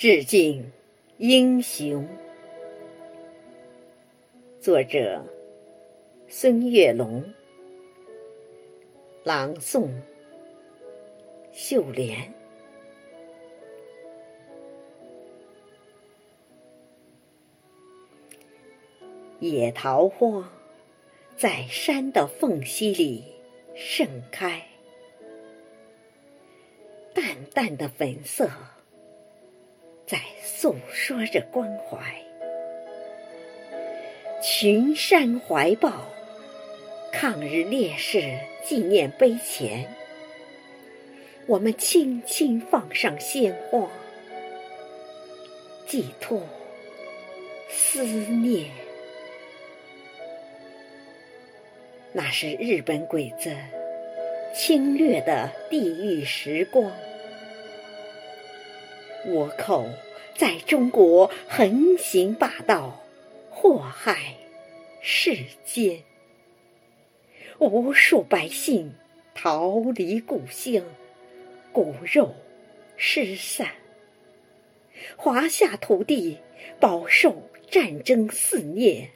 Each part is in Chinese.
致敬英雄。作者：孙月龙。朗诵：秀莲。野桃花在山的缝隙里盛开，淡淡的粉色。诉说着关怀，群山怀抱抗日烈士纪念碑前，我们轻轻放上鲜花，寄托思念。那是日本鬼子侵略的地狱时光。倭寇在中国横行霸道，祸害世间，无数百姓逃离故乡，骨肉失散，华夏土地饱受战争肆虐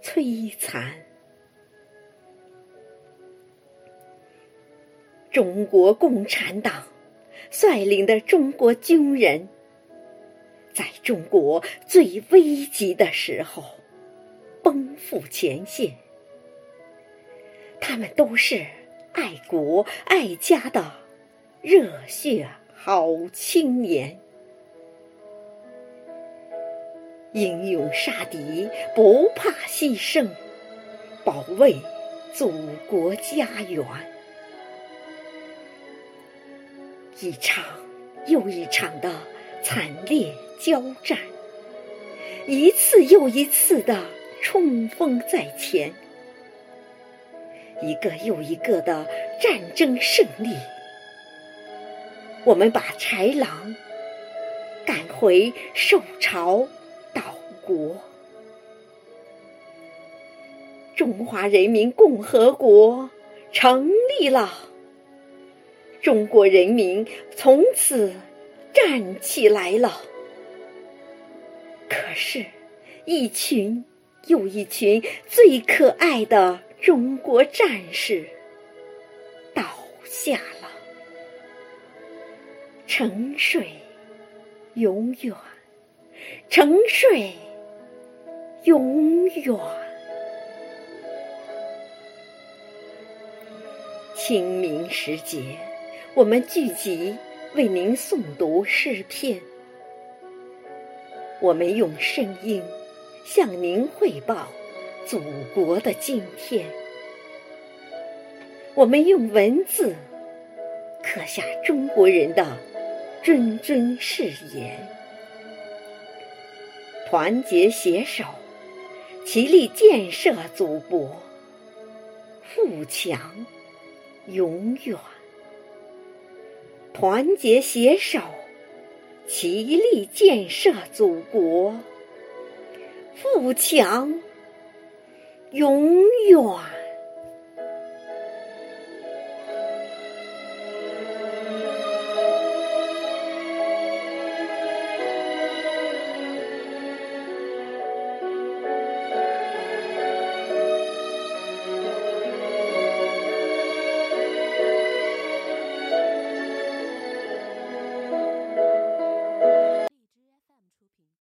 摧残。中国共产党。率领的中国军人，在中国最危急的时候奔赴前线。他们都是爱国爱家的热血好青年，英勇杀敌，不怕牺牲，保卫祖国家园。一场又一场的惨烈交战，一次又一次的冲锋在前，一个又一个的战争胜利，我们把豺狼赶回受朝岛国，中华人民共和国成立了。中国人民从此站起来了。可是，一群又一群最可爱的中国战士倒下了，沉睡永远，沉睡永远。清明时节。我们聚集为您诵读诗篇，我们用声音向您汇报祖国的今天，我们用文字刻下中国人的谆谆誓言，团结携手，齐力建设祖国，富强永远。团结携手，齐力建设祖国，富强永远。